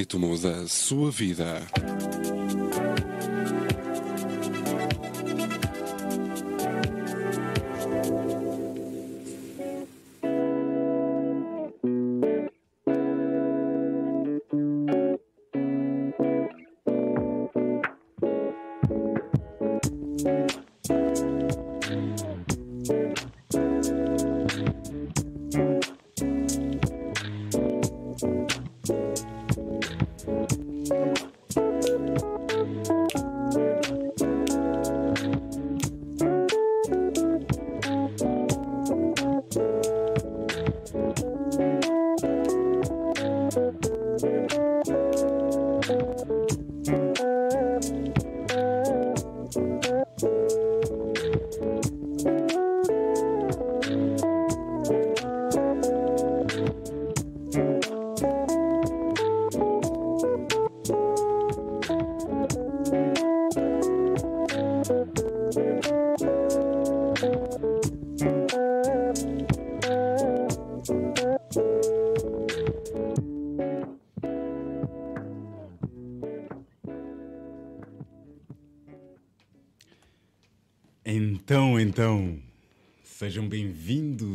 ritmo da sua vida.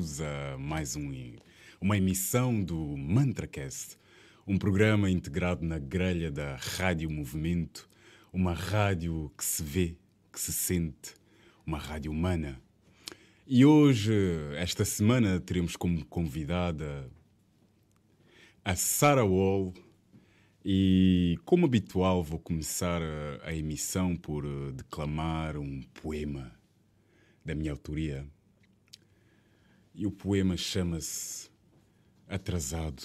Bem-vindos a mais um, uma emissão do MantraCast, um programa integrado na grelha da Rádio Movimento, uma rádio que se vê, que se sente, uma rádio humana. E hoje, esta semana, teremos como convidada a Sarah Wall. E, como habitual, vou começar a, a emissão por uh, declamar um poema da minha autoria. E o poema chama-se Atrasado.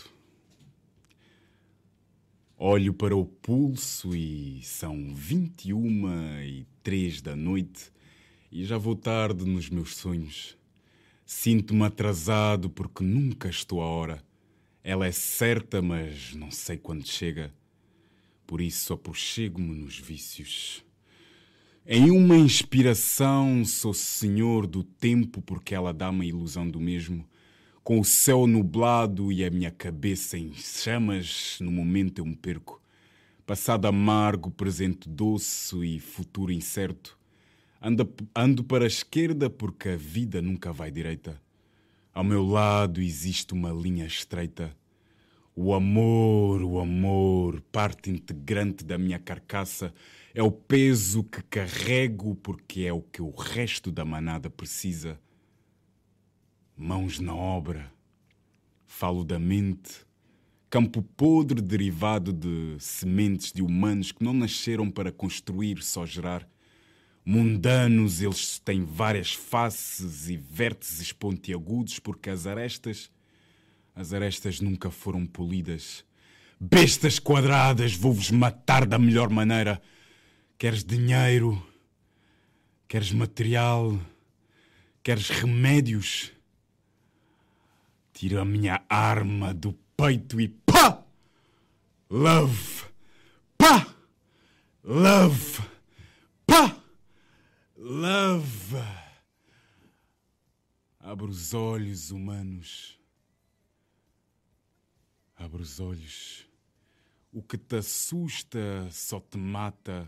Olho para o pulso e são 21 e 3 da noite e já vou tarde nos meus sonhos. Sinto-me atrasado porque nunca estou à hora. Ela é certa, mas não sei quando chega. Por isso aproxego-me nos vícios. Em uma inspiração, sou senhor do tempo porque ela dá-me a ilusão do mesmo. Com o céu nublado e a minha cabeça em chamas, no momento eu me perco. Passado amargo, presente doce e futuro incerto. Ando, ando para a esquerda porque a vida nunca vai direita. Ao meu lado existe uma linha estreita. O amor, o amor, parte integrante da minha carcaça, é o peso que carrego porque é o que o resto da manada precisa. Mãos na obra, falo da mente, campo podre derivado de sementes de humanos que não nasceram para construir, só gerar. Mundanos, eles têm várias faces e vértices pontiagudos porque as arestas, as arestas nunca foram polidas. Bestas quadradas, vou-vos matar da melhor maneira. Queres dinheiro? Queres material? Queres remédios? Tira a minha arma do peito e pá! Love! Pá! Love! Pá! Love! Abre os olhos, humanos. Abre os olhos. O que te assusta só te mata.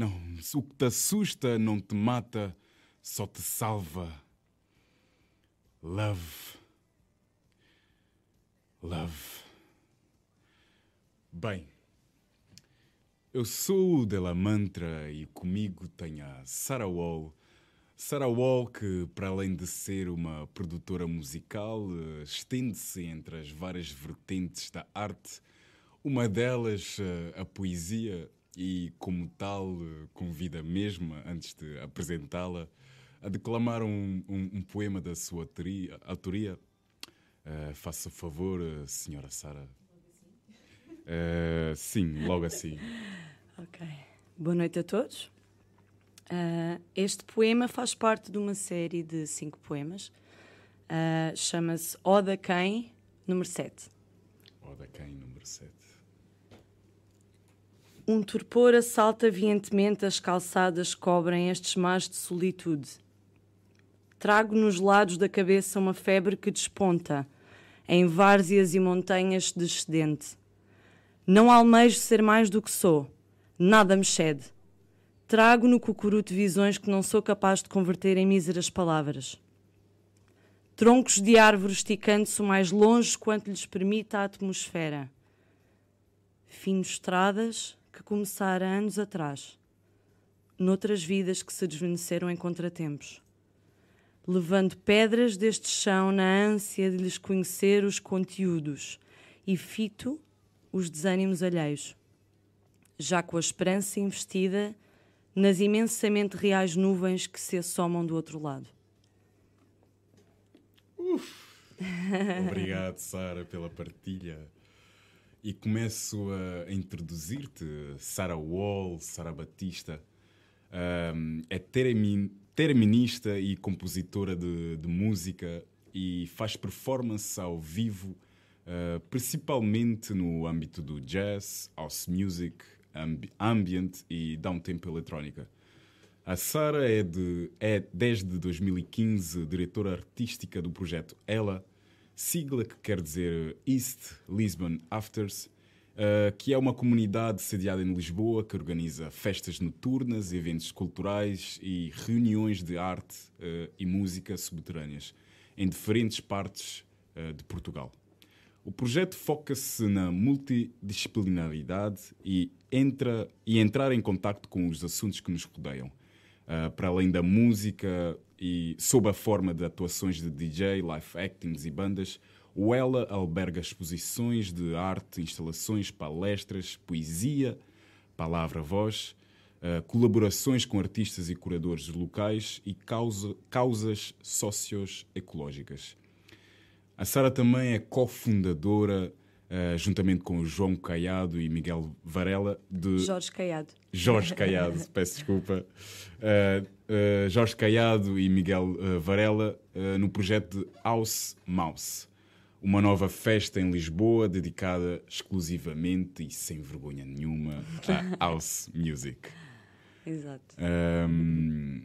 Não, o que te assusta não te mata, só te salva. Love. Love. Bem, eu sou o Della Mantra e comigo tenho a Sarah Wall. Sarah Wall, que para além de ser uma produtora musical, eh, estende-se entre as várias vertentes da arte. Uma delas, eh, a poesia, e como tal, eh, convida mesmo, antes de apresentá-la, a declamar um, um, um poema da sua autoria. autoria. Uh, faça o favor, senhora Sara. Uh, sim, logo assim. Ok. Boa noite a todos. Uh, este poema faz parte de uma série de cinco poemas. Chama-se Oda Quem, número 7. Oda Quem, número 7. Um torpor assalta vientemente as calçadas que cobrem estes mares de solitude. Trago nos lados da cabeça uma febre que desponta, em várzeas e montanhas descendente. Não almejo ser mais do que sou, nada me cede. Trago no cucuruto visões que não sou capaz de converter em míseras palavras. Troncos de árvores esticando-se o mais longe quanto lhes permita a atmosfera. Fino estradas que começara anos atrás, noutras vidas que se desvaneceram em contratempos levando pedras deste chão na ânsia de lhes conhecer os conteúdos e fito os desânimos alheios. Já com a esperança investida nas imensamente reais nuvens que se assomam do outro lado. Uf. Obrigado, Sara, pela partilha. E começo a introduzir-te, Sara Wall, Sara Batista. Um, é terem terminista e compositora de, de, música e faz performance ao vivo, uh, principalmente no âmbito do jazz, house music, ambi ambient e downtempo eletrónica. A Sara é, de, é, desde 2015, diretora artística do projeto Ela, sigla que quer dizer East Lisbon Afters, uh, que é uma comunidade sediada em Lisboa que organiza festas noturnas, eventos culturais e reuniões de arte uh, e música subterrâneas em diferentes partes uh, de Portugal. O projeto foca-se na multidisciplinaridade e, entra, e entrar em contato com os assuntos que nos rodeiam, para além da música e sob a forma de atuações de DJ, live actings e bandas, o Ela alberga exposições de arte, instalações, palestras, poesia, palavra-voz, uh, colaborações com artistas e curadores locais e causa, causas socioecológicas. A Sara também é cofundadora, uh, juntamente com o João Caiado e Miguel Varela, de. Jorge Caiado. Jorge Caiado, peço desculpa. Uh, Jorge Caiado e Miguel Varela no projeto de House Mouse uma nova festa em Lisboa dedicada exclusivamente e sem vergonha nenhuma à house music. Exato. Um,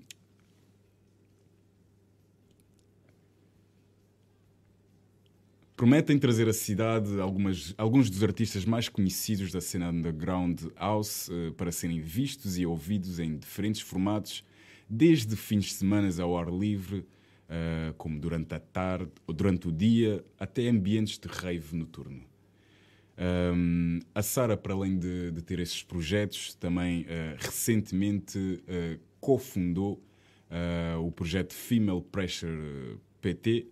prometem trazer à cidade algumas, alguns dos artistas mais conhecidos da cena underground house uh, para serem vistos e ouvidos em diferentes formatos, desde fins de semana ao ar livre uh, como durante a tarde ou durante o dia, até ambientes de rave noturno. Um, a Sara, para além de, de, ter esses projetos, também uh, recentemente cofundou o projeto Female Pressure PT.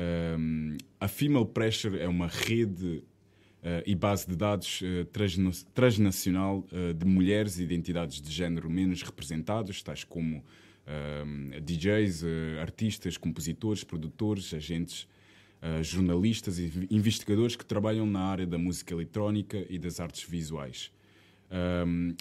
Um, a Female Pressure é uma rede Uh, e base de dados uh, transnacional uh, de mulheres e identidades de género menos representadas, tais como DJs, artistas, compositores, produtores, agentes, jornalistas e investigadores que trabalham na área da música eletrónica e das artes visuais. Um,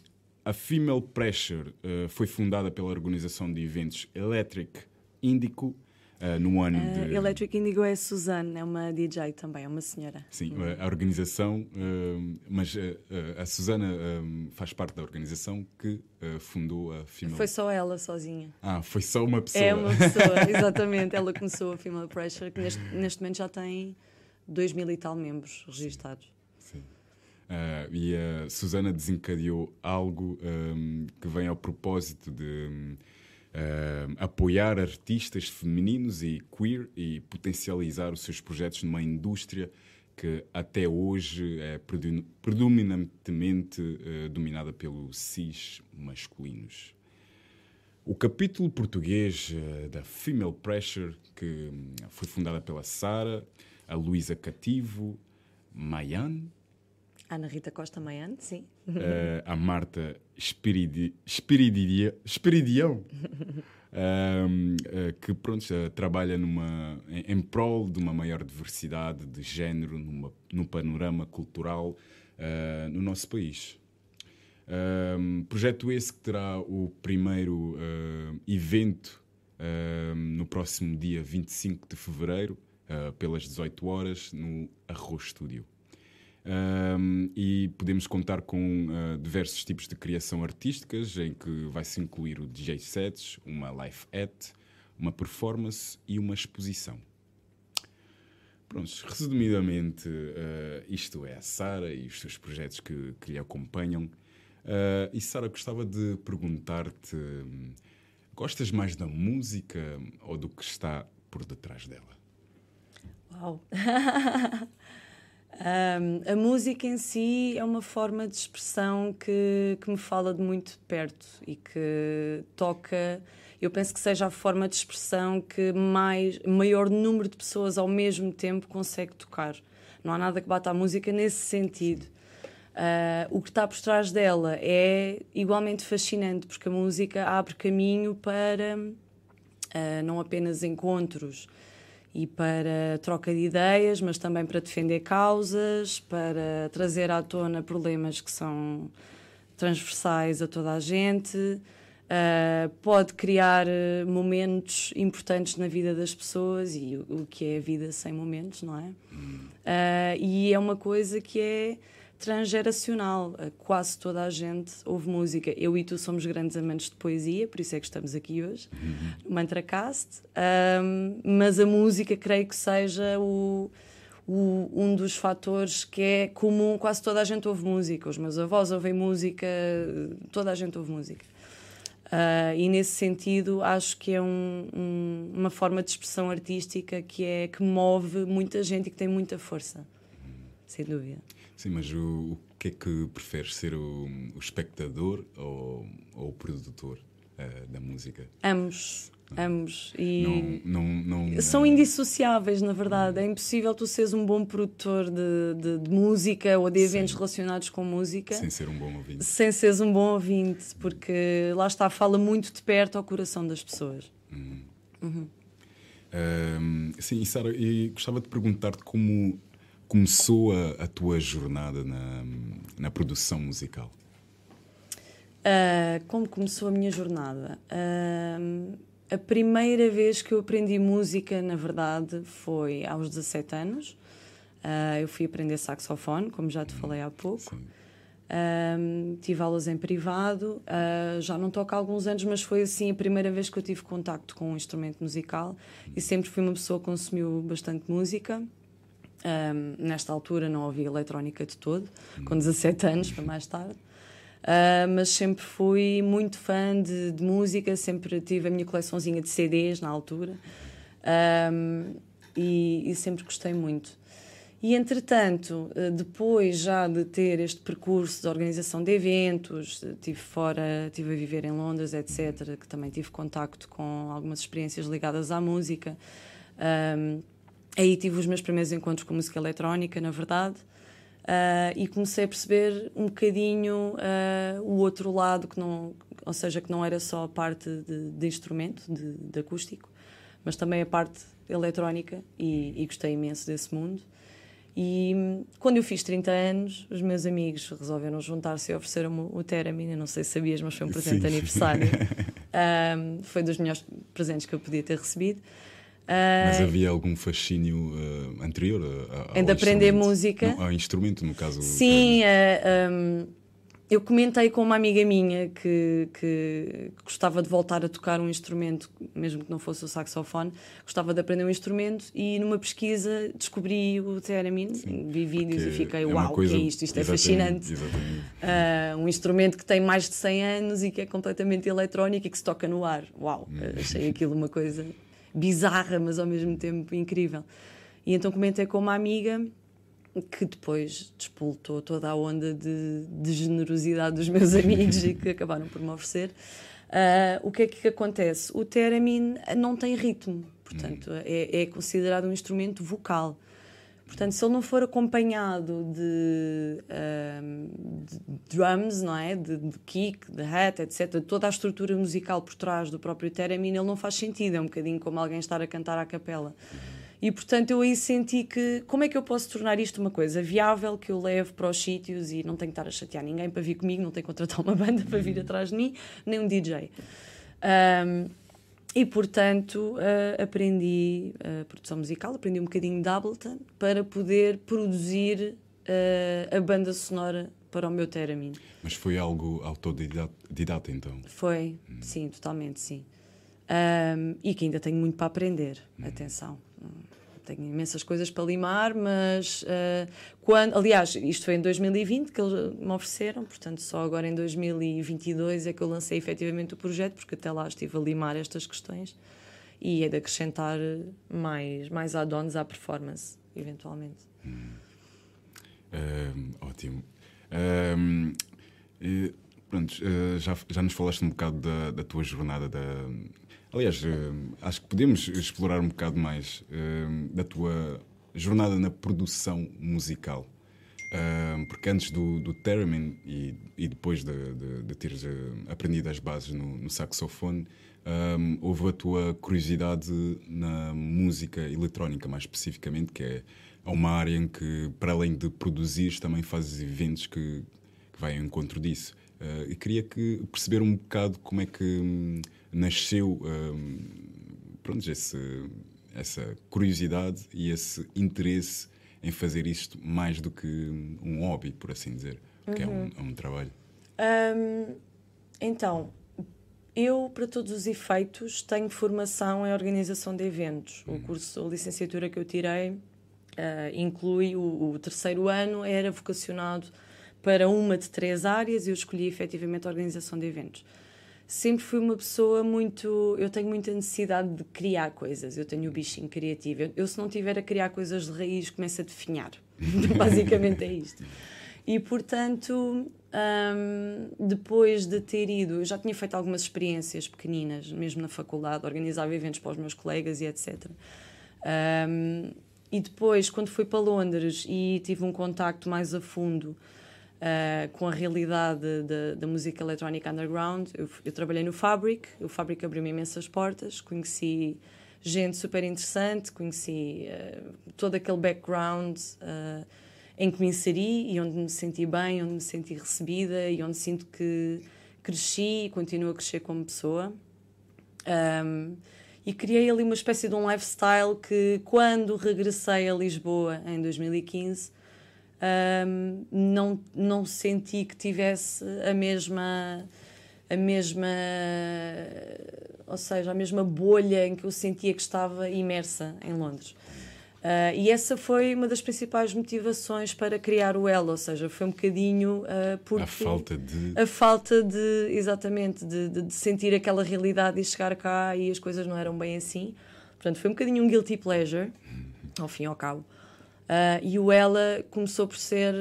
a Female Pressure foi fundada pela organização de eventos Electric Indico Uh, no ano uh, de... Electric Indigo é a Suzanne, é uma DJ também, é uma senhora. Sim, uhum. a organização, uh, mas a Susana faz parte da organização que fundou a Female... Foi só ela sozinha. Ah, foi só uma pessoa. É uma pessoa, exatamente. ela começou a Female Pressure, que neste, neste momento já tem dois mil e tal membros registados. Sim. e a Susana desencadeou algo um, que vem ao propósito de... Uh, apoiar artistas femininos e queer e potencializar os seus projetos numa indústria que até hoje é predominantemente uh, dominada pelos cis masculinos. O capítulo português uh, da Female Pressure, que um, foi fundada pela Sara, a Luísa Cativo, Mayan, Ana Rita Costa Maiane, sim. Uh, a Marta Espiridi, Espiridia, Espiridião, uh, que pronto, uh, trabalha numa, em, em, prol de uma maior diversidade de género numa, no panorama cultural no nosso país. projeto esse que terá o primeiro evento no próximo dia 25 de fevereiro, pelas 18 horas, no Arroz Studio. Um, e podemos contar com uh, diversos tipos de criação artísticas, em que vai-se incluir o DJ sets, uma live at, uma performance e uma exposição. Pronto, resumidamente, uh, isto é a Sara e os seus projetos que, que lhe acompanham. Uh, e Sara, gostava de perguntar-te: hum, gostas mais da música ou do que está por detrás dela? Uau! Um, a música em si é uma forma de expressão que, que me fala de muito perto e que toca. Eu penso que seja a forma de expressão que mais maior número de pessoas ao mesmo tempo consegue tocar. Não há nada que bata a música nesse sentido. Uh, o que está por trás dela é igualmente fascinante, porque a música abre caminho para uh, não apenas encontros e para troca de ideias, mas também para defender causas, para trazer à tona problemas que são transversais a toda a gente. Uh, pode criar eh, momentos importantes na vida das pessoas e o, o, que é a vida sem momentos, não é? Uh, e é uma coisa que é transgeracional. Quase toda a gente ouve música. Eu e tu somos grandes amantes de poesia, por isso é que estamos aqui hoje, uhum. no Mantracast. Um, mas a música, creio que seja o, o, um dos fatores que é comum. Quase toda a gente ouve música. Os meus avós ouvem música, toda a gente ouve música. Uh, e nesse sentido acho que é um, um, uma forma de expressão artística que é que move muita gente e que tem muita força, sem dúvida. Sim, mas o, o que é que preferes ser o, o espectador ou, ou o produtor uh, da música? Ambos. Ah. Ambos. E não, não, são indissociáveis, na verdade. É impossível tu seres um bom produtor de, de, de música ou de eventos Sim. relacionados com música sem ser um bom ouvinte. Sem seres um bom ouvinte, porque lá está, fala muito de perto ao coração das pessoas. Uhum. Uhum. sim, e Sara, e gostava de perguntar-te como começou a, a tua jornada na, na produção musical? Uh, como começou a minha jornada? Uh, a primeira vez que eu aprendi música, na verdade, foi aos 17 anos. Uh, eu fui aprender saxofone, como já te falei há pouco. tive aulas em privado, já não toco há alguns anos, mas foi assim a primeira vez que eu tive contacto com um instrumento musical e sempre fui uma pessoa que consumiu bastante música. Um, nesta altura não ouvi eletrónica de todo, com 17 anos, para mais tarde. Uh, mas sempre fui muito fã de, de, música, sempre tive a minha coleçãozinha de CDs na altura um, e, e, sempre gostei muito. E entretanto, ah, depois já de ter este percurso de organização de eventos, tive fora, tive a viver em Londres, etc., que também tive contacto com algumas experiências ligadas à música. Um, Aí tive os meus primeiros encontros com música eletrónica, na verdade, uh, e comecei a perceber um bocadinho uh, o outro lado, que não, ou seja, que não era só a parte de, de instrumento, de, de, acústico, mas também a parte eletrónica, e, e gostei imenso desse mundo. E quando eu fiz 30 anos, os meus amigos resolveram juntar-se e ofereceram-me o Theremin. não sei se sabias, mas foi um presente Sim. de aniversário. um, foi dos melhores presentes que eu podia ter recebido. Mas ah, havia algum fascínio uh, anterior a, a, de aprender música? Não, ao instrumento, no caso. Sim, uh, ah, um, eu comentei com uma amiga minha que, que gostava de voltar a tocar um instrumento, mesmo que não fosse o saxofone, gostava de aprender um instrumento e numa pesquisa descobri o Theremin, vi vídeos e fiquei, é uau, o que é isto? Isto é fascinante. Uh, um instrumento que tem mais de 100 anos e que é completamente eletrónico e que se toca no ar. Uau, hum. achei aquilo uma coisa bizarra, mas ao mesmo tempo incrível. E então comentei com uma amiga que depois despoltou toda a onda de, de generosidade dos meus amigos e que acabaram por me oferecer. Uh, o que é que acontece? O theremin não tem ritmo, portanto, é, é considerado um instrumento vocal. Portanto, se ele não for acompanhado de, um, de drums, não é? De, de, kick, de hat, etc., toda a estrutura musical por trás do próprio theremin, ele não faz sentido. É um bocadinho como alguém estar a cantar à capela. E, portanto, eu aí senti que como é que eu posso tornar isto uma coisa viável, que eu leve para os sítios e não tenho que estar a chatear ninguém para vir comigo, não tenho que contratar uma banda para vir atrás de mim, nem um DJ. Um, e, portanto, uh, aprendi uh, produção musical, aprendi um bocadinho de Ableton para poder produzir uh, a banda sonora para o meu Theremin. Mas foi algo autodidata, então? Foi, hum. sim, totalmente, sim. Um, e que ainda tenho muito para aprender. Atenção. Tenho imensas coisas para limar, mas uh, quando. Aliás, isto foi em 2020 que eles me ofereceram, portanto, só agora em 2022 é que eu lancei efetivamente o projeto, porque até lá estive a limar estas questões e é de acrescentar mais, mais add-ons à performance, eventualmente. Hum. ótimo. Um, e, pronto, uh, já, já nos falaste um bocado da, da tua jornada. Da... Aliás, uh, acho que podemos explorar um bocado mais uh, da tua jornada na produção musical. porque antes do, do theremin e, e depois de, de, de teres aprendido as bases no, no saxofone, um, houve a tua curiosidade na música eletrónica, mais especificamente, que é uma área em que, para além de produzir, também fazes eventos que, que vai ao encontro disso. Uh, e queria que perceber um bocado como é que um, nasceu um, pronto, esse, essa curiosidade e esse interesse em fazer isto mais do que um hobby, por assim dizer, uhum. que é um, é um trabalho. então, eu, para todos os efeitos, tenho formação em organização de eventos. O uhum. curso, a licenciatura que eu tirei, uh, inclui o, o, terceiro ano, era vocacionado para uma de três áreas e eu escolhi efetivamente a organização de eventos. Sempre fui uma pessoa muito. Eu tenho muita necessidade de criar coisas, eu tenho o bichinho criativo. Eu, eu se não tiver a criar coisas de raiz, começo a definhar. Basicamente é isto. E, portanto, um, depois de ter ido, eu já tinha feito algumas experiências pequeninas, mesmo na faculdade, organizava eventos para os meus colegas e etc. Um, e depois, quando fui para Londres e tive um contacto mais a fundo uh, com a realidade da música eletrónica underground, eu, eu, trabalhei no Fabric, o Fabric abriu-me imensas portas, conheci gente super interessante, conheci uh, todo aquele background. Uh, em que me inseri e onde me senti bem, onde me senti recebida e onde sinto que cresci e continuo a crescer como pessoa. Um, e criei ali uma espécie de um lifestyle que, quando regressei a Lisboa em 2015, um, não, não senti que tivesse a mesma a mesma ou seja a mesma bolha em que eu sentia que estava imersa em Londres Uh, e essa foi uma das principais motivações para criar o Elo, ou seja, foi um bocadinho uh, porque a falta de a falta de exatamente de, de, de, sentir aquela realidade e chegar cá e as coisas não eram bem assim. Portanto, foi um bocadinho um guilty pleasure, ao fim e ao cabo. Uh, e o Ela começou por ser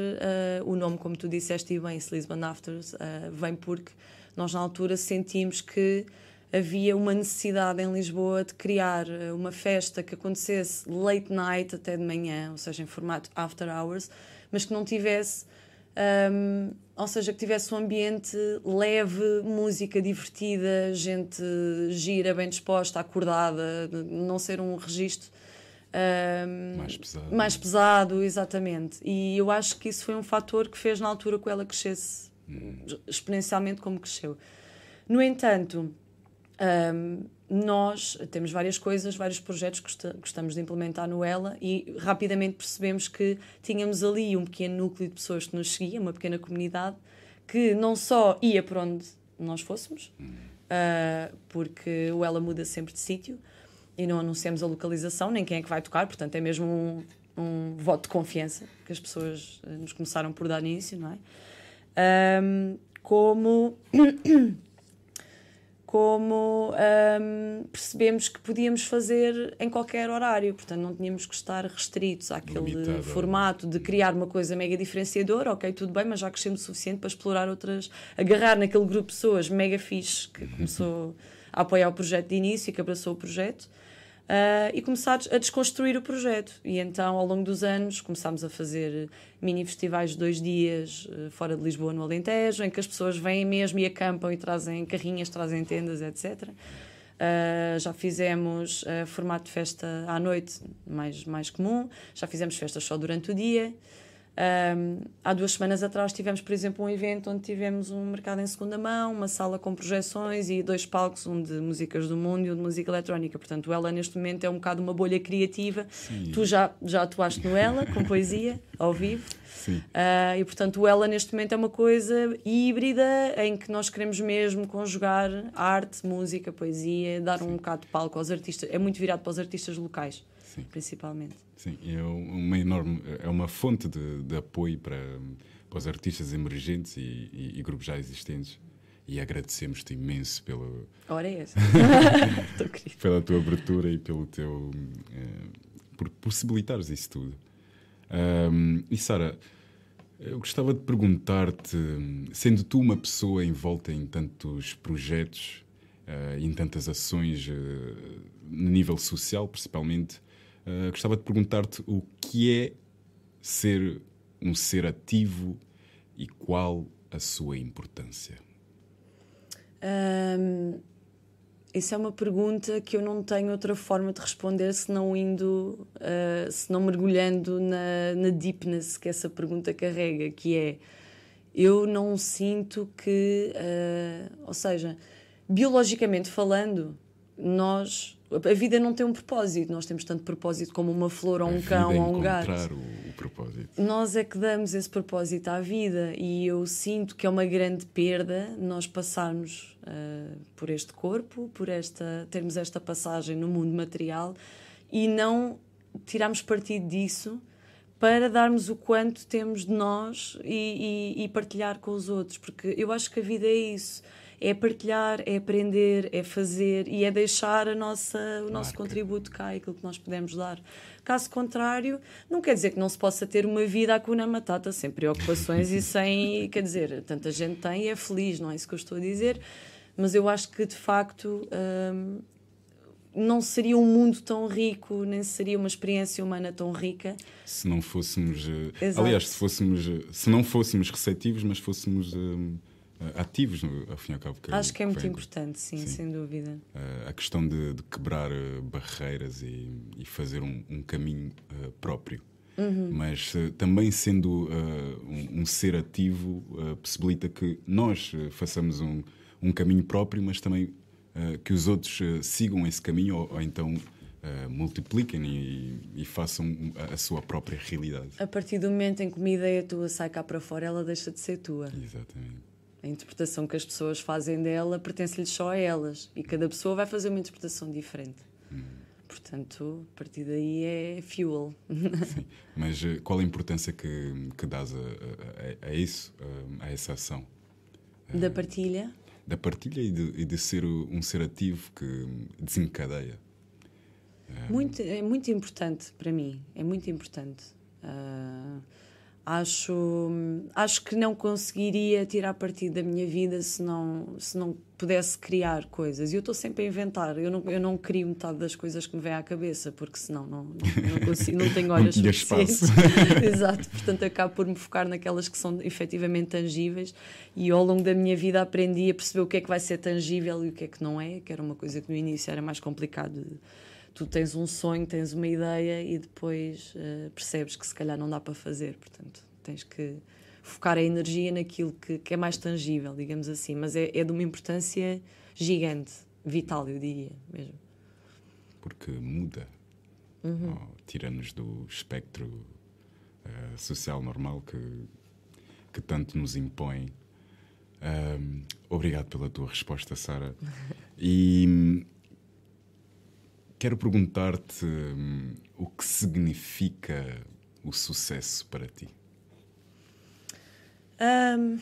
o nome, como tu disseste e bem, Lisbon Afters, vem porque nós na altura sentimos que havia uma necessidade em Lisboa de criar uma festa que acontecesse late night até de manhã, ou seja, em formato after hours, mas que não tivesse, um, ou seja, que tivesse um ambiente leve, música divertida, gente gira, bem disposta, acordada, não ser um registro. Um, mais pesado. Mais pesado, exatamente. E eu acho que isso foi um fator que fez na altura que ela crescesse hum. exponencialmente como cresceu. No entanto, um, nós temos várias coisas, vários projetos que gostamos de implementar no Ela e rapidamente percebemos que tínhamos ali um pequeno núcleo de pessoas que nos seguia, uma pequena comunidade, que não só ia por onde nós fôssemos, uh, porque o Ela muda sempre de sítio e não anunciamos a localização, nem quem é que vai tocar, portanto é mesmo um, um voto de confiança que as pessoas ah, nos começaram por dar início, não é? Um, como como um, percebemos que podíamos fazer em qualquer horário, portanto não tínhamos que estar restritos àquele Limitado. formato de criar uma coisa mega diferenciadora, ok, tudo bem, mas já crescemos o suficiente para explorar outras, agarrar naquele grupo de pessoas mega fixe que começou a apoiar o projeto de início e que abraçou o projeto uh, e começar a desconstruir o projeto. E então, ao longo dos anos, começámos a fazer mini festivais de dois dias uh, fora de Lisboa, no Alentejo, em que as pessoas vêm mesmo e acampam e trazem carrinhas, trazem tendas, etc. Uh, ah, já fizemos formato de festa à noite mais, mais comum, já fizemos festas só durante o dia. Um, há duas semanas atrás tivemos, por exemplo, um evento onde tivemos um mercado em segunda mão, uma sala com projeções e dois palcos, um de músicas do mundo e um de música eletrónica. Portanto, ela neste momento é um bocado uma bolha criativa. Sim. Tu já, já atuaste no Ela, com poesia, ao vivo. Sim. Uh, e portanto, o Ela neste momento é uma coisa híbrida em que nós queremos mesmo conjugar arte, música, poesia, dar um bocado de palco aos artistas. É muito virado para os artistas locais, Sim. principalmente. Sim, é uma enorme, é uma fonte de, de apoio para, para os artistas emergentes e, e, e grupos já existentes. E agradecemos-te imenso pelo, Ora é essa. Pela tua abertura e pelo teu. eh, por possibilitares isso tudo. Ahm, e Sara, eu gostava de perguntar-te, sendo tu uma pessoa envolta em tantos projetos, eh, em tantas ações, eh, no nível social principalmente, eh, gostava de perguntar-te o que é ser um ser ativo e qual a sua importância. Hum, isso é uma pergunta que eu não tenho outra forma de responder senão indo, uh, senão mergulhando na, na deepness que essa pergunta carrega, que é eu não sinto que, uh, ou seja, biologicamente falando, nós a vida não tem um propósito, nós temos tanto propósito como uma flor ou A um cão é ou um gato o, o propósito. nós é que damos esse propósito à vida e eu sinto que é uma grande perda nós passarmos ah, por este corpo, por esta termos esta passagem no mundo material e não tirarmos partido disso para darmos o quanto temos de nós e, e- e partilhar com os outros, porque eu acho que a vida é isso. É partilhar, é aprender, é fazer e é deixar a nossa, o nosso Marca. contributo cá, aquilo que nós podemos dar. Caso contrário, não quer dizer que não se possa ter uma vida à cuna matata, sem preocupações e sem. Quer dizer, tanta gente tem e é feliz, não é isso que eu estou a dizer, mas eu acho que de facto. hum, não seria um mundo tão rico, nem seria uma experiência humana tão rica. se não fôssemos eh, Exato. aliás se fôssemos se não fôssemos receptivos mas fôssemos eh, ativos no, ao fim e ao cabo que, Acho que é muito importante, sim, Sim. sem dúvida. eh, a questão de, de quebrar eh, barreiras e, e fazer um, um caminho eh, próprio Uhum. mas eh, também sendo eh, um, um ser ativo eh, possibilita que nós eh, façamos um, um caminho próprio mas também eh, que os outros eh, sigam esse caminho ou, ou então eh, multipliquem e, e façam a, a sua própria realidade A partir do momento em que uma ideia tua sai cá para fora, ela deixa de ser tua. exatamente A interpretação que as pessoas fazem dela pertence-lhes só a elas. E cada pessoa vai fazer uma interpretação diferente. Portanto, a partir daí é fuel. Sim. Mas eh, qual a importância que, que dás a, a- a- isso, a, a essa ação? da partilha. Da partilha e de, e de ser um ser ativo que desencadeia. Muito, é muito importante para mim, é muito importante. Ah, acho, acho que não conseguiria tirar partido da minha vida se não, se não pudesse criar coisas. E eu estou sempre a inventar, eu não, eu não crio metade das coisas que me vem à cabeça, porque senão não, não, não consigo, não tenho olhos tinha suficientes. Exato, portanto acabo por me focar naquelas que são efetivamente tangíveis e ao longo da minha vida aprendi a perceber o que é que vai ser tangível e o que é que não é, que era uma coisa que no início era mais complicado. de- Tu tens um sonho, tens uma ideia e depois eh, percebes que se calhar não dá para fazer, portanto tens que focar a energia naquilo que, que é mais tangível, digamos assim, mas é, é de uma importância gigante, vital, eu diria mesmo. Porque muda. Ou Tira-nos do espectro eh, social normal que, que tanto nos impõe. Obrigado pela tua resposta, Sara. E quero perguntar-te hum, o que significa o sucesso para ti. Hum,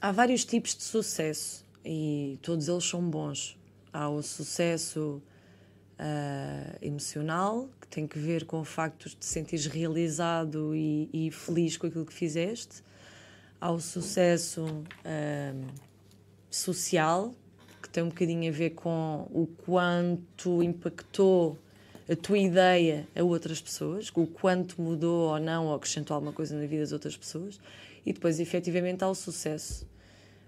há vários tipos de sucesso e todos eles são bons. Há o sucesso ah, emocional, que tem que ver com o facto de te sentires realizado e, e feliz com aquilo que fizeste. Há o sucesso hum, social, tem um bocadinho a ver com o quanto impactou a tua ideia a outras pessoas, o quanto mudou ou não, ou acrescentou alguma coisa na vida das outras pessoas. E depois, efetivamente, há o sucesso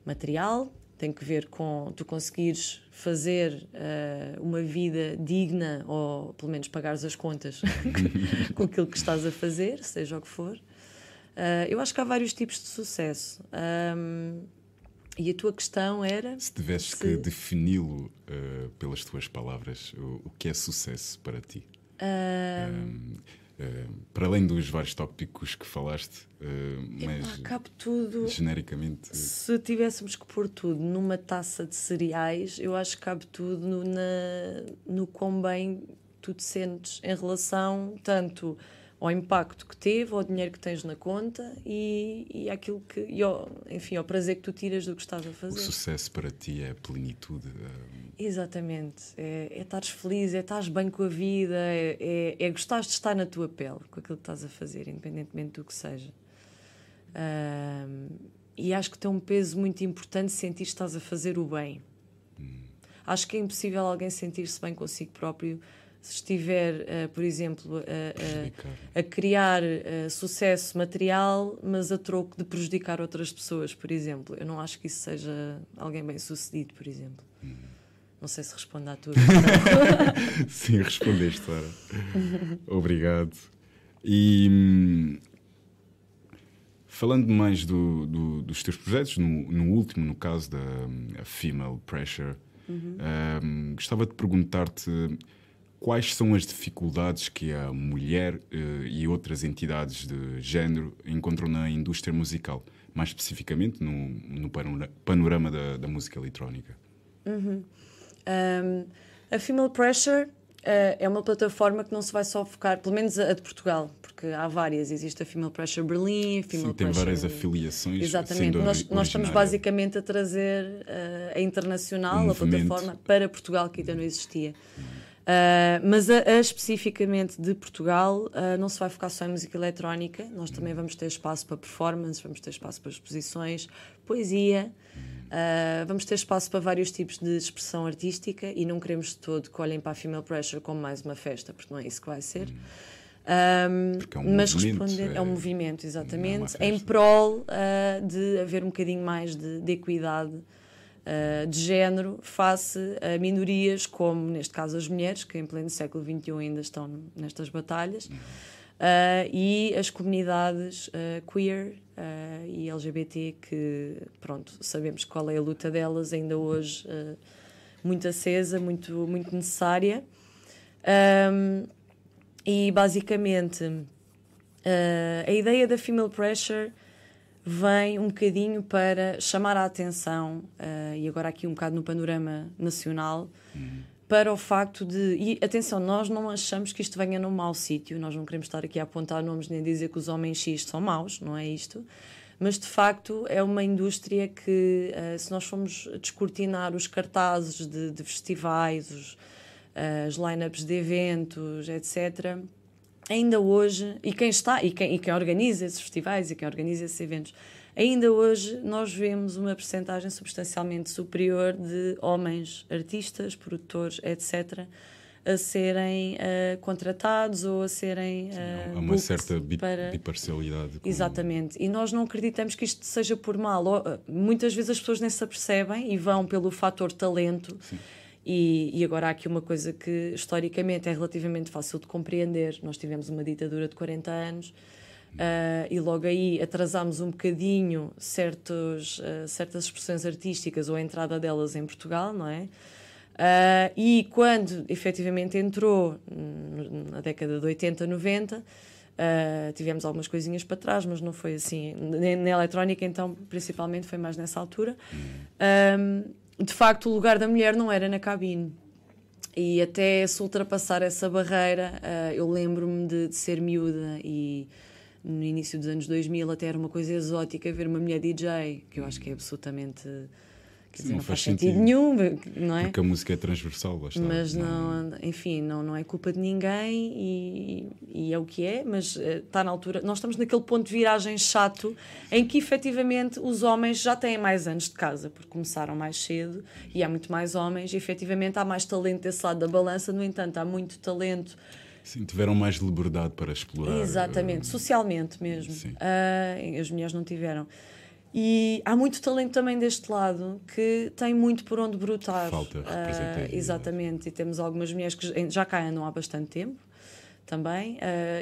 material, tem que ver com tu conseguires fazer uh, uma vida digna ou pelo menos pagares as contas com aquilo que estás a fazer, seja o que for. Uh, eu acho que há vários tipos de sucesso. Um, e a tua questão era. Se tivesses se... que defini-lo uh, pelas tuas palavras, o, o, que é sucesso para ti? Um... Uh, para além dos vários tópicos que falaste, uh, mas Epá, tudo. genericamente. Se tivéssemos que pôr tudo numa taça de cereais, eu acho que cabe tudo no, na, no quão bem tu te sentes em relação tanto ao impacto que teve, ao dinheiro que tens na conta e, e aquilo que, e ao, enfim, ao prazer que tu tiras do que estás a fazer. O sucesso para ti é a plenitude. É... Exatamente. É, é estares feliz, é estares bem com a vida, é, é, é gostar de estar na tua pele com aquilo que estás a fazer, independentemente do que seja. E acho que tem um peso muito importante sentir que estás a fazer o bem. Hum. Acho que é impossível alguém sentir-se bem consigo próprio se estiver, uh, por exemplo, a, a criar uh, sucesso material, mas a troco de prejudicar outras pessoas, por exemplo. Eu não acho que isso seja alguém bem sucedido, por exemplo. Hum. Não sei se responde a tudo. Sim, respondeste, Sara. Obrigado. E hum, falando mais do, do, dos teus projetos, no, no, último, no caso da um, Female Pressure, uhum. um, gostava de perguntar-te quais são as dificuldades que a mulher uh, e outras entidades de género encontram na indústria musical, mais especificamente no, no panorama da, da, música eletrónica? Uhum. Um, a Female Pressure uh, é uma plataforma que não se vai só focar, pelo menos a, a de Portugal, porque há várias. Existe a Female Pressure Berlim, Female Sim, tem Pressure... várias afiliações. Exatamente. Nós, nós, estamos basicamente a trazer uh, a internacional, um a plataforma, para Portugal, que ainda não existia. Uhum. Uh, mas a, a, especificamente de Portugal, uh, não se vai focar só em música eletrónica, nós também vamos ter espaço para performance, vamos ter espaço para exposições, poesia, uh, vamos ter espaço para vários tipos de expressão artística e não queremos de todo que olhem para a Female Pressure como mais uma festa, porque não é isso que vai ser. Um, é um mas responder é, é, um movimento, exatamente, é em prol de haver um bocadinho mais de, de equidade uh, de género face a minorias como, neste caso, as mulheres, que em pleno século XXI ainda estão nestas batalhas, uh, e as comunidades uh, queer e LGBT, que, pronto, sabemos qual é a luta delas, ainda hoje muito acesa, muito, muito necessária. Um, e, basicamente, a ideia da Female Pressure vem um bocadinho para chamar a atenção, uh, e agora aqui um bocado no panorama nacional, uhum. para o facto de. E atenção, nós não achamos que isto venha num mau sítio, nós não queremos estar aqui a apontar nomes nem dizer que os homens X são maus, não é isto. Mas de facto é uma indústria que, uh, se nós formos descortinar os cartazes de, de festivais, os, uh, as lineups de eventos, etc., ainda hoje, e quem está, e quem, e quem organiza esses festivais e quem organiza esses eventos, ainda hoje nós vemos uma percentagem substancialmente superior de homens artistas, produtores, etc., a serem uh, contratados ou a serem. Uh, Há uma certa bi para... biparcialidade. Com... Exatamente. E nós não acreditamos que isto seja por mal. Muitas vezes as pessoas nem se apercebem e vão pelo fator talento. Sim e, e, agora há aqui uma coisa que historicamente é relativamente fácil de compreender. Nós tivemos uma ditadura de 40 anos uh, e logo aí atrasámos um bocadinho certos, uh, certas expressões artísticas ou a entrada delas em Portugal, não é? Uh, e quando efetivamente entrou, na década de 80, 90, tivemos algumas coisinhas para trás, mas não foi assim. Na, na eletrónica, então, principalmente, foi mais nessa altura. Um, de facto, o lugar da mulher não era na cabine. E até se ultrapassar essa barreira, uh, eu lembro-me de, de, ser miúda e no início dos anos 2000 até era uma coisa exótica ver uma mulher DJ, que eu acho que é absolutamente Quer dizer, não, não faz, faz sentido, nenhum, não é? Porque a música é transversal, bastante. Mas não, enfim, não, não é culpa de ninguém e, e é o que é, mas está eh, na altura. Nós estamos naquele ponto de viragem chato em que efetivamente os homens já têm mais anos de casa, porque começaram mais cedo e há muito mais homens, e efetivamente há mais talento desse lado da balança, no entanto, há muito talento. Sim, tiveram mais liberdade para explorar. Exatamente, uh, socialmente mesmo. Uh, as mulheres não tiveram. E há muito talento também deste lado que tem muito por onde brotar. Falta Uh, exatamente, e temos algumas mulheres que já cá andam há bastante tempo também uh,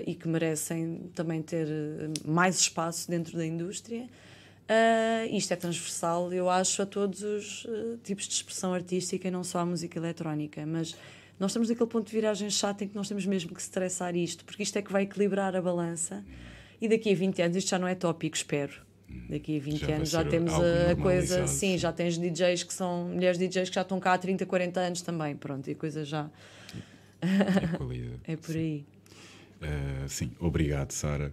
e que merecem também ter uh, mais espaço dentro da indústria. Uh, isto é transversal, eu acho, a todos os uh, tipos de expressão artística e não só a música eletrónica. Mas nós estamos naquele ponto de viragem chato em que nós temos mesmo que estressar isto, porque isto é que vai equilibrar a balança. E daqui a 20 anos, isto já não é tópico, espero. Daqui a 20 Já anos já temos a coisa. Sim, sim. já tens DJs que são mulheres DJs que já estão cá há 30, 40 anos também. Pronto, e a coisa já É é por aí. Uh, sim, obrigado, Sara.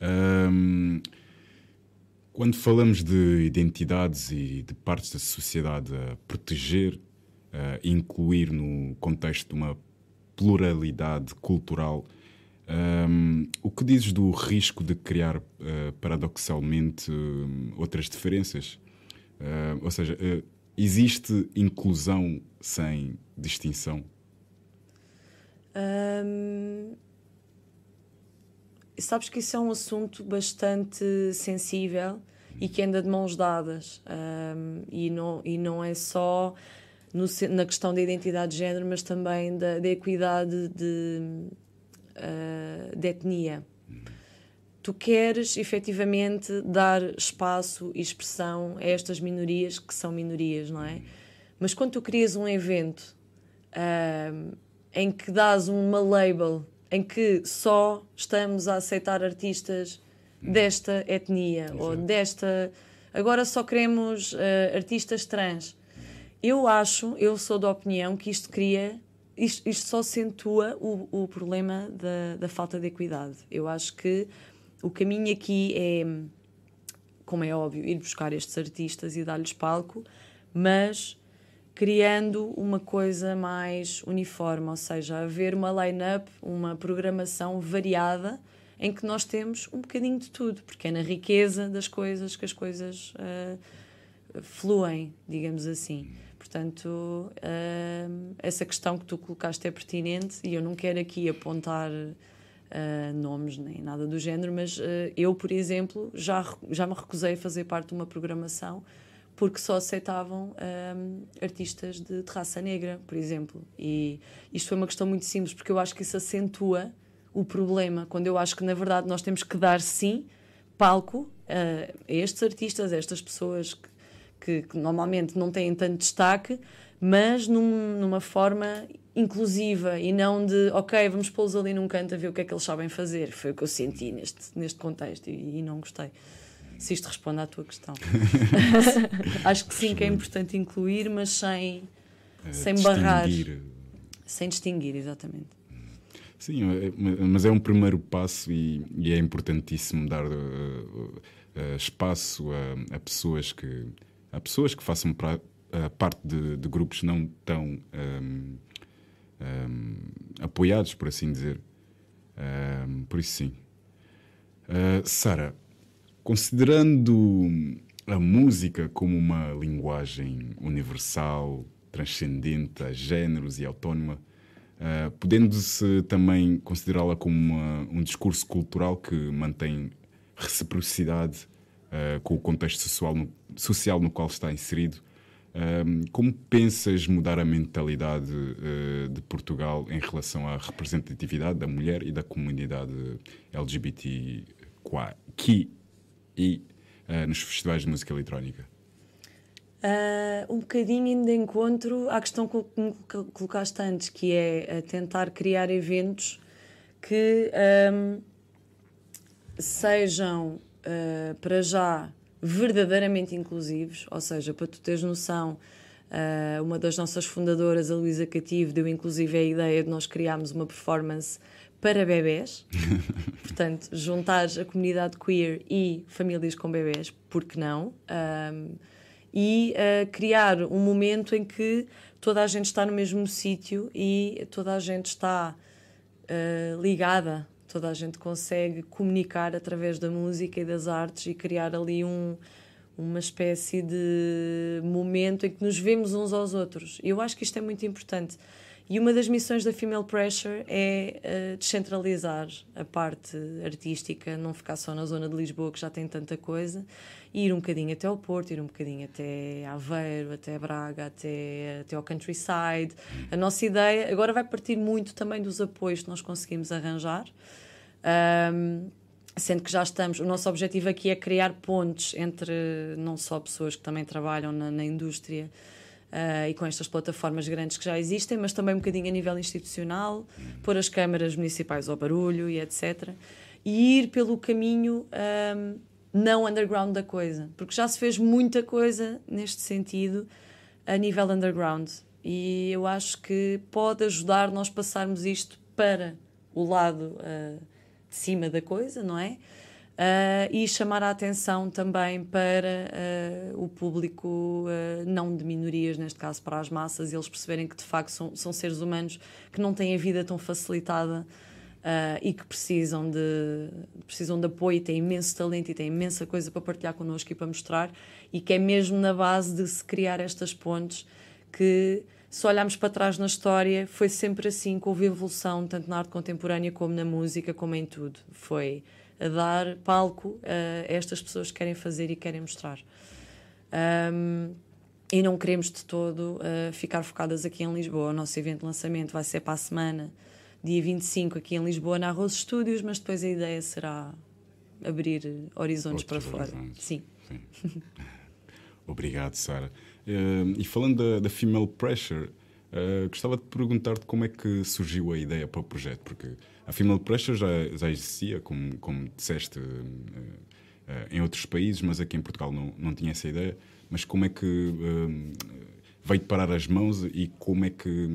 Um, quando falamos de identidades e de partes da sociedade a proteger, a incluir no contexto de uma pluralidade cultural, um, o que dizes do risco de criar, uh, paradoxalmente, um, outras diferenças? Uh, ou seja, uh, existe inclusão sem distinção? Hum, sabes que isso é um assunto bastante sensível e que anda de mãos dadas. Hum, e, não, e não é só no, na questão da identidade de género, mas também da, da equidade de, de etnia. Tu queres efetivamente dar espaço e expressão a estas minorias que são minorias, não é? Mas quando tu crias um evento ahm, em que dás uma label em que só estamos a aceitar artistas desta etnia ou desta. Agora só queremos ah, artistas trans. Eu acho, eu sou da opinião que isto cria. Isto, isto só acentua o, o problema da, da falta de equidade. Eu acho que o caminho aqui é como é óbvio, ir buscar estes artistas e dar-lhes palco, mas criando uma coisa mais uniforme, ou seja, haver uma line-up, uma programação variada em que nós temos um bocadinho de tudo, porque é na riqueza das coisas que as coisas ah, fluem, digamos assim. Portanto, ah, essa questão que tu colocaste é pertinente e eu não quero aqui apontar ah, nomes nem nada do género, mas ah, eu, por exemplo, já, já me recusei a fazer parte de uma programação porque só aceitavam ah, artistas de, de raça negra, por exemplo. E isto foi uma questão muito simples, porque eu acho que isso acentua o problema, quando eu acho que, na verdade, nós temos que dar, sim, palco ah, a estes artistas, a estas pessoas que, que, que normalmente não têm tanto destaque, mas num- numa forma inclusiva e não de, ok, vamos pô-los ali num canto a ver o que é que eles sabem fazer. Foi o que eu senti neste, neste contexto e, e não gostei. Se isto responde à tua questão. Acho que sim, que é importante incluir, mas sem, Uh, sem barrar, distinguir. sem distinguir, exatamente. Sim, é- mas é um primeiro passo e, e é importantíssimo dar uh, uh, espaço a, a pessoas que a pessoas que façam pra- uh, parte de, de grupos não tão um, um, apoiados, por assim dizer. Um, por isso sim. Uh, Sara, considerando a música como uma linguagem universal, transcendente a géneros e autónoma, uh, podendo-se também considerá-la como uma- um discurso cultural que mantém reciprocidade uh, com o contexto social no, social no qual está inserido. Um, como pensas mudar a mentalidade uh, de Portugal em relação à representatividade da mulher e da comunidade LGBTQI e uh, nos festivais de música eletrónica? Ah, um bocadinho de encontro à questão que colocaste antes, que é tentar criar eventos que ahm, sejam, ah, para já, verdadeiramente inclusivos, ou seja, para tu teres noção, ah, uma das nossas fundadoras, a Luísa Cativo, deu inclusive a ideia de nós criarmos uma performance para bebés. Portanto, juntar a comunidade queer e famílias com bebés, por que não? Ahm, e ah, criar um momento em que toda a gente está no mesmo sítio e toda a gente está ah, ligada, toda a gente consegue comunicar através da música e das artes e criar ali um, uma espécie de momento em que nos vemos uns aos outros. Eu acho que isto é muito importante. E uma das missões da Female Pressure é uh, descentralizar a parte artística, não ficar só na zona de Lisboa, que já tem tanta coisa, e ir um bocadinho até ao Porto, ir um bocadinho até Aveiro, até Braga, até, até ao countryside. A nossa ideia agora vai partir muito também dos apoios que nós conseguimos arranjar. Um, sendo que já estamos, o nosso objetivo aqui é criar pontes entre não só pessoas que também trabalham na, na indústria uh, e com estas plataformas grandes que já existem, mas também um bocadinho a nível institucional, pôr as câmaras municipais ao barulho e etc. E ir pelo caminho um, não underground da coisa, porque já se fez muita coisa neste sentido a nível underground. E eu acho que pode ajudar nós passarmos isto para o lado uh, de cima da coisa, não é? Uh, e chamar a atenção também para uh, o público, uh, não de minorias, neste caso para as massas, e eles perceberem que de facto são, são seres humanos que não têm a vida tão facilitada e que precisam de, precisam de apoio, têm imenso talento e têm imensa coisa para partilhar connosco e para mostrar, e que é mesmo na base de se criar estas pontes que se olharmos para trás na história, foi sempre assim, que houve evolução, tanto na arte contemporânea como na música, como em tudo. Foi a dar palco a estas pessoas que querem fazer e querem mostrar. Um, e não queremos de todo uh, ficar focadas aqui em Lisboa. O nosso evento de lançamento vai ser para a semana, dia 25, aqui em Lisboa, na Rose Studios, mas depois a ideia será abrir horizontes Outros para fora. Sim. Sim. Obrigado, Sara. Uh, e falando da, da Female Pressure, uh, gostava de perguntar-te como é que surgiu a ideia para o projeto, porque a Female Pressure já, já existia, como, como disseste, uh, em outros países, mas aqui em Portugal não, não tinha essa ideia. Mas como é que uh, veio parar as mãos e como é que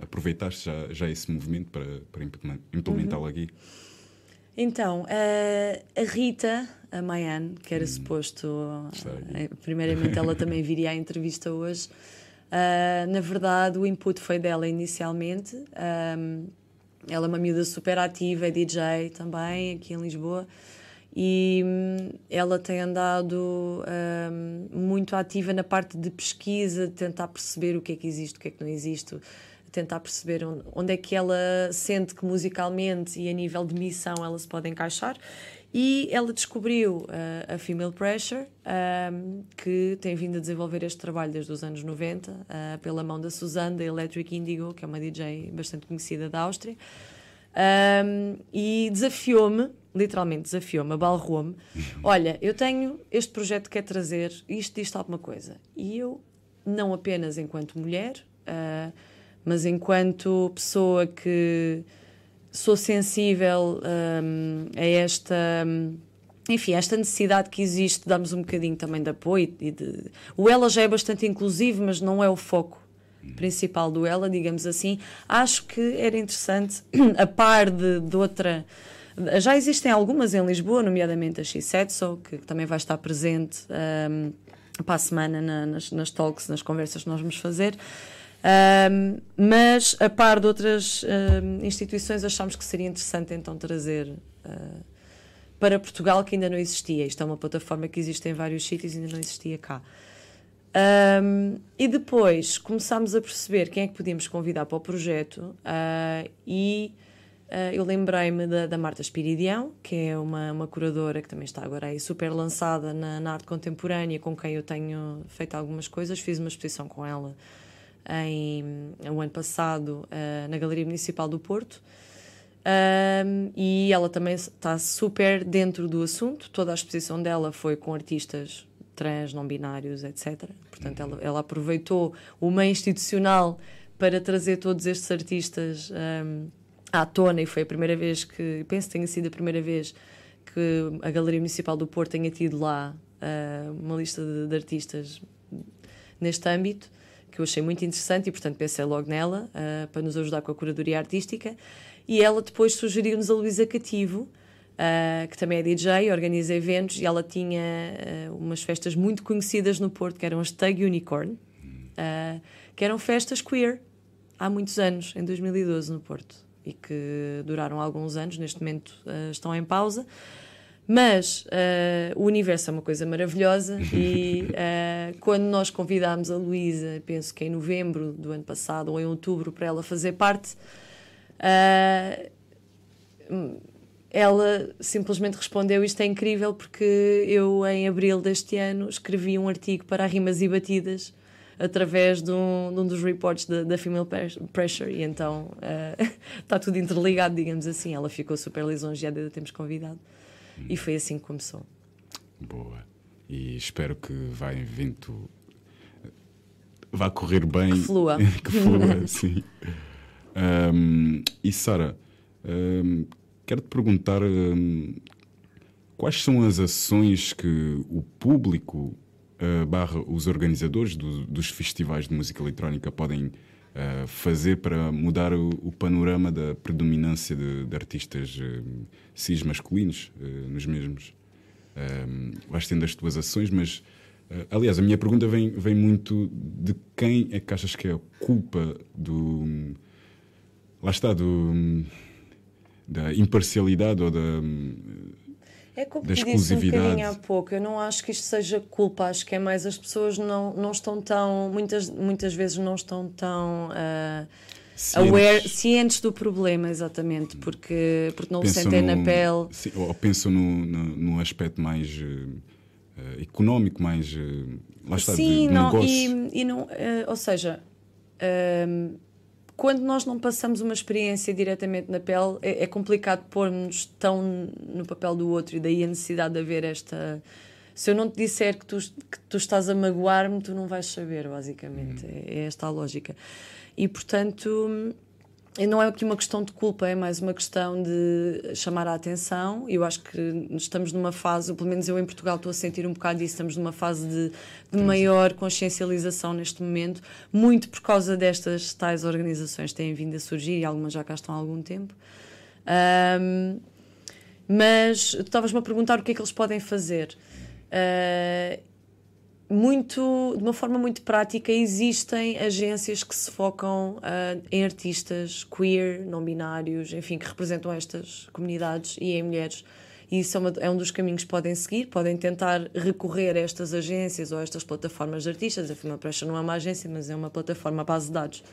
aproveitaste já, já esse movimento para, para implementá-lo uhum. aqui? Então, a Rita, a Maiane, que era hum, suposto, primeiramente ela também viria à entrevista hoje. Uh, na verdade, o input foi dela inicialmente. Ela é uma miúda super ativa, é DJ também, aqui em Lisboa. E hum, ela tem andado muito ativa na parte de pesquisa, de tentar perceber o que é que existe, o que é que não existe, tentar perceber onde, onde é que ela sente que musicalmente e a nível de missão ela se pode encaixar. E ela descobriu uh, a Female Pressure, um, que tem vindo a desenvolver este trabalho desde os anos 90, uh, pela mão da Suzanne, da Electric Indigo, que é uma DJ bastante conhecida da Áustria. Um, e desafiou-me, literalmente desafiou-me, abalroou-me. Olha, eu tenho este projeto que quer trazer, isto diz alguma coisa. E eu, não apenas enquanto mulher, uh, mas enquanto pessoa que sou sensível um, a esta. Um, enfim, esta necessidade que existe de darmos um bocadinho também de apoio. E de... O Ela já é bastante inclusivo, mas não é o foco principal do Ela, digamos assim. Acho que era interessante, a par de, de outra. Já existem algumas em Lisboa, nomeadamente a X7, que também vai estar presente um, para a semana na, nas, nas talks, nas conversas que nós vamos fazer. Um, mas, a par de outras um, instituições, achámos que seria interessante então trazer uh, para Portugal, que ainda não existia. Isto é uma plataforma que existe em vários sítios e ainda não existia cá. Um, e depois começámos a perceber quem é que podíamos convidar para o projeto uh, e uh, eu lembrei-me da, da, Marta Espiridião, que é uma, uma curadora que também está agora aí super lançada na, na arte contemporânea, com quem eu tenho feito algumas coisas. Fiz uma exposição com ela em, o ano passado uh, na Galeria Municipal do Porto. Um, e ela também está super dentro do assunto. Toda a exposição dela foi com artistas trans, não binários, etc. Portanto, ela, ela aproveitou o meio institucional para trazer todos estes artistas um, à tona e foi a primeira vez que, penso que tenha sido a primeira vez que a Galeria Municipal do Porto tenha tido lá uh, uma lista de, de artistas neste âmbito que eu achei muito interessante e, portanto, pensei logo nela uh, para nos ajudar com a curadoria artística. E ela depois sugeriu-nos a Luísa Cativo, uh, que também é DJ, organiza eventos, e ela tinha uh, umas festas muito conhecidas no Porto, que eram as Tug Unicorn, que eram festas queer, há muitos anos, em 2012, no Porto, e que duraram alguns anos, neste momento estão em pausa Mas uh, o universo é uma coisa maravilhosa e uh, quando nós convidámos a Luísa, penso que em novembro do ano passado ou em outubro, para ela fazer parte, uh, ela simplesmente respondeu: Isto é incrível, porque eu, em abril deste ano, escrevi um artigo para Rimas e Batidas através de um, de um dos reports da, da Female Pressure, e então está tudo interligado, digamos assim. Ela ficou super lisonjeada de termos convidado, hum. e foi assim que começou. Boa. E espero que vá em vento. vá correr bem. Que flua. que flua, sim. Um, e Sara, um, Quero te perguntar hum, quais são as ações que o público uh, barra os organizadores do, dos festivais de música eletrónica podem uh, fazer para mudar o, o, panorama da predominância de, de artistas uh, cis masculinos uh, nos mesmos. Um, vais tendo as tuas ações, mas aliás, a minha pergunta vem, vem muito de quem é que achas que é a culpa do. Lá está, do da imparcialidade ou da, é como da exclusividade. Disse um há pouco. Eu não acho que isto seja culpa, acho que é mais as pessoas não, não estão tão, muitas, muitas vezes não estão tão uh, cientes. aware, cientes do problema, exatamente, porque, porque não pensam o sentem no, na pele. Sim, ou pensam no, no, no aspecto mais uh, económico, mais. Uh, lá está, sim, de, de não, negócio. E, e não, ou seja quando nós não passamos uma experiência diretamente na pele, é, é complicado pôr-nos tão no papel do outro e daí a necessidade de haver esta. Se eu não te disser que tu, que tu estás a magoar-me, tu não vais saber, basicamente. Uhum. É, é esta a lógica. E portanto não é aqui uma questão de culpa, é mais uma questão de chamar a atenção. Eu acho que estamos numa fase, pelo menos eu em Portugal estou a sentir um bocado disso, estamos numa fase de, de maior consciencialização neste momento, muito por causa destas tais organizações que têm vindo a surgir e algumas já cá estão há algum tempo. Um, mas tu estavas-me a perguntar o que é que eles podem fazer. Uh, muito, de uma forma muito prática, existem agências que se focam uh, em artistas queer, não binários, enfim, que representam estas comunidades e em mulheres. E isso é, uma, é, um dos caminhos que podem seguir. Podem tentar recorrer a estas agências ou a estas plataformas de artistas. A Female Pressure não é uma agência, mas é uma plataforma à base de dados.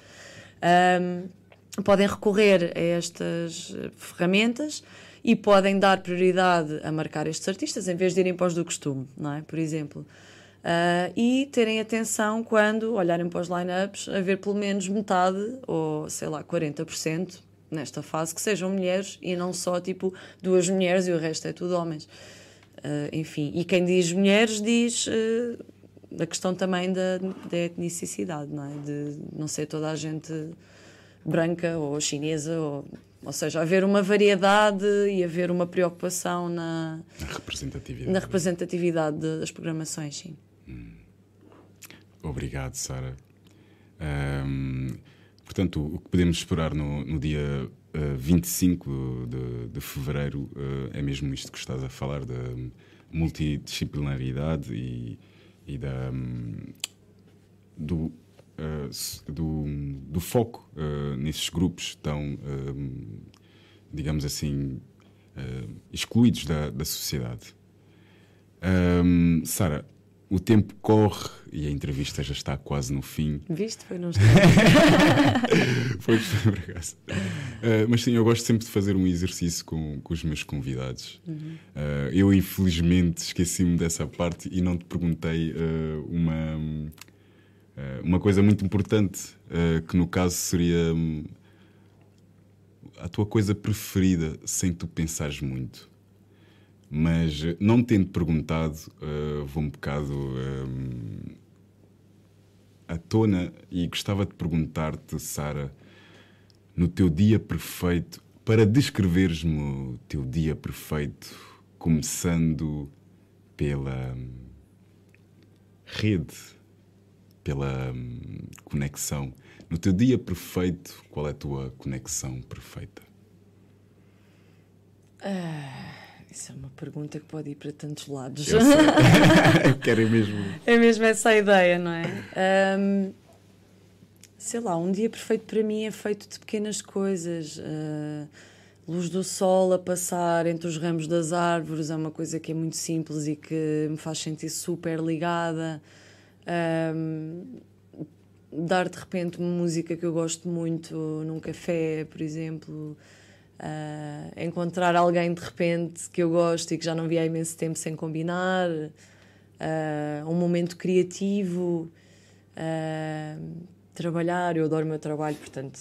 Um, podem recorrer a estas ferramentas e podem dar prioridade a marcar estes artistas em vez de irem para os do costume, não é? Por exemplo. Uh, e terem atenção quando olharem para os lineups a ver pelo menos metade ou sei lá 40% nesta fase que sejam mulheres e não só tipo duas mulheres e o resto é tudo homens. Uh, enfim, e quem diz mulheres diz uh, a questão também da, da etnicidade, não é? De não ser toda a gente branca ou chinesa ou ou seja, haver uma variedade e haver uma preocupação na, na representatividade, na representatividade das programações, sim. Hum. Obrigado, Sara. Um, portanto, o que podemos esperar no, no dia uh, 25 de, de fevereiro uh, é mesmo isto que estás a falar, da multidisciplinaridade e, e da, um, do, uh, do, do, foco nesses grupos tão, digamos assim, excluídos da, da sociedade. Um, Sara, o tempo corre e a entrevista já está quase no fim. Viste? Foi não está. foi, foi por acaso. Uh, mas sim, eu gosto sempre de fazer um exercício com, com os meus convidados. Uhum. Uh, eu, infelizmente, esqueci-me dessa parte e não te perguntei uh, uma, uma coisa muito importante, que no caso seria um, a tua coisa preferida sem tu pensares muito. Mas não tendo perguntado, uh, vou um bocado um, eh, à tona e gostava de perguntar-te, Sara, no teu dia perfeito, para descreveres-me o teu dia perfeito, começando pela hum, rede, pela hum, conexão. No teu dia perfeito, qual é a tua conexão perfeita? Ah. Isso é uma pergunta que pode ir para tantos lados. Eu, quero mesmo. É mesmo essa a ideia, não é? Um, sei lá, um dia perfeito para mim é feito de pequenas coisas. Uh, luz do sol a passar entre os ramos das árvores é uma coisa que é muito simples e que me faz sentir super ligada. Um, dar de repente uma música que eu gosto muito num café, por exemplo. Uh, encontrar alguém de repente que eu gosto e que já não vi há imenso tempo sem combinar. Uh, um momento criativo. Uh, trabalhar, eu adoro o meu trabalho, portanto,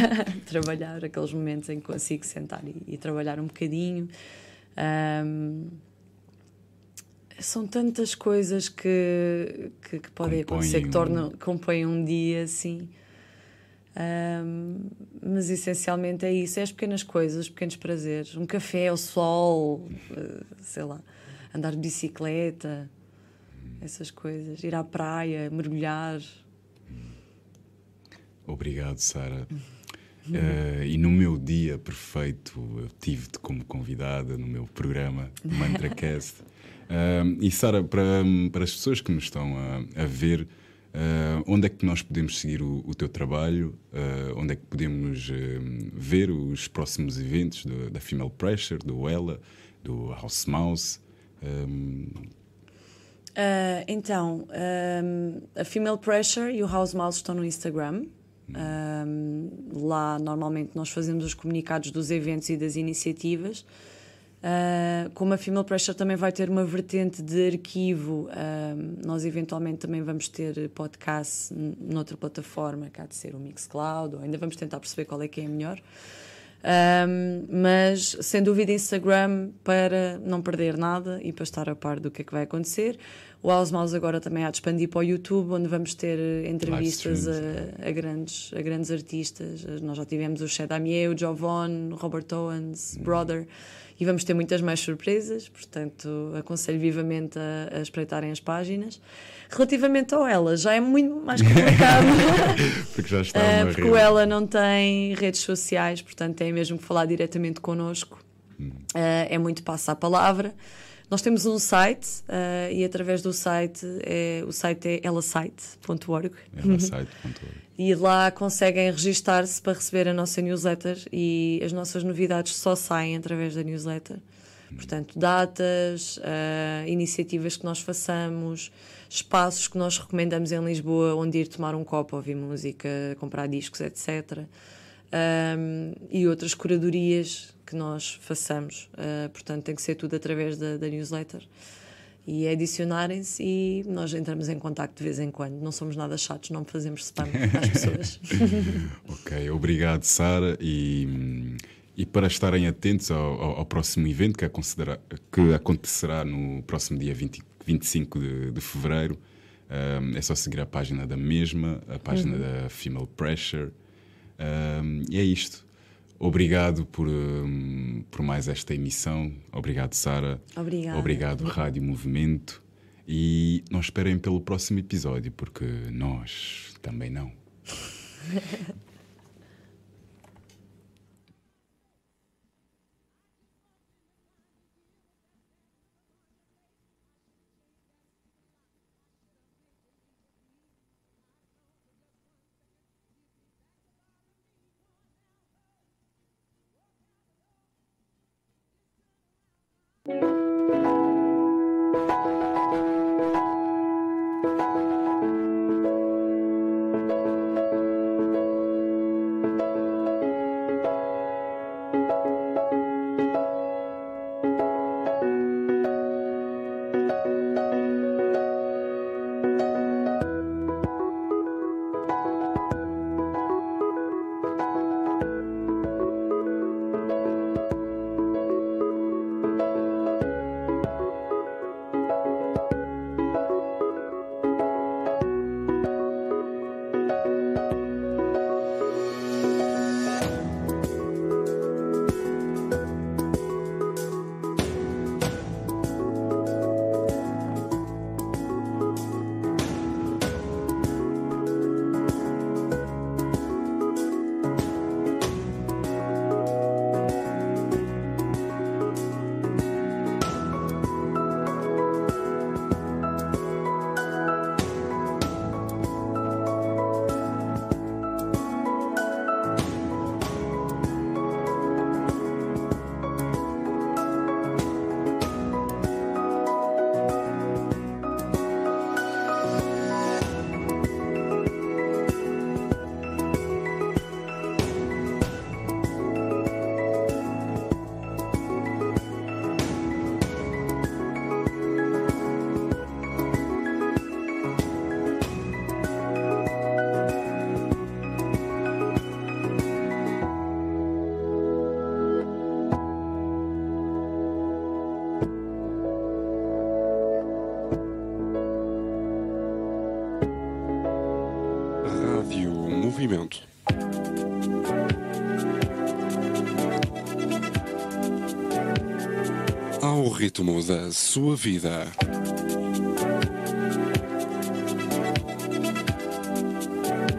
trabalhar aqueles momentos em que consigo sentar e, e trabalhar um bocadinho. Um, são tantas coisas que, que, que podem acontecer, que tornam, compõem um dia assim. Um, mas essencialmente é isso: é as pequenas coisas, os pequenos prazeres. Um café, o sol, eh, sei lá, andar de bicicleta, essas coisas. Ir à praia, mergulhar. Obrigado, Sara. Uh, e no meu dia perfeito, eu tive-te como convidada no meu programa MantraCast. uh, e, Sara, para, para as pessoas que nos estão a, a ver, uh, onde é que nós podemos seguir o, o teu trabalho? onde é que podemos ver os próximos eventos do, da Female Pressure, do Ella, do House Mouse? então, um, a Female Pressure e o House Mouse estão no Instagram. Um, lá, normalmente, nós fazemos os comunicados dos eventos e das iniciativas. Uh, como a Female Pressure também vai ter uma vertente de arquivo, uh, nós eventualmente também vamos ter podcast noutra plataforma, há de ser o Mixcloud, ou ainda vamos tentar perceber qual é que é a melhor. Um, mas sem dúvida Instagram para não perder nada e para estar a par do que é que vai acontecer. O House Mouse agora também há de expandir para o YouTube, onde vamos ter eh, entrevistas a, a, grandes, a grandes artistas. Nós já tivemos o Shedamier, o Jovon, o Robert Owens, uhum. Brother, e vamos ter muitas mais surpresas, portanto aconselho vivamente a, a espreitarem as páginas. Relativamente ao Ela, já é muito mais complicado. porque já está uh, Porque o Ela não tem redes sociais, portanto tem mesmo que falar diretamente connosco. Uh, é muito passa a palavra. Nós temos um site uh, e através do site, é, o site é elasite.org. E lá conseguem registar-se para receber a nossa newsletter e as nossas novidades só saem através da newsletter. Portanto, datas, uh, iniciativas que nós façamos, espaços que nós recomendamos em Lisboa onde ir tomar um copo, ouvir música, comprar discos, etc. Um, e outras curadorias que nós façamos. Uh, portanto, tem que ser tudo através da, da newsletter. E adicionarem-se e nós entramos em contato de vez em quando. Não somos nada chatos, não fazemos spam às pessoas. ok, obrigado, Sara. E, e para estarem atentos ao, ao, ao próximo evento que, que, acontecerá no próximo dia 20, 25 de, de fevereiro, um, é só seguir a página da mesma, a página uhum. da Female Pressure. Um, e é isto. Obrigado por, um, por mais esta emissão. Obrigado, Sara. Obrigada. Obrigado, Rádio Movimento. E não esperem pelo próximo episódio, porque nós também não. ritmo da sua vida.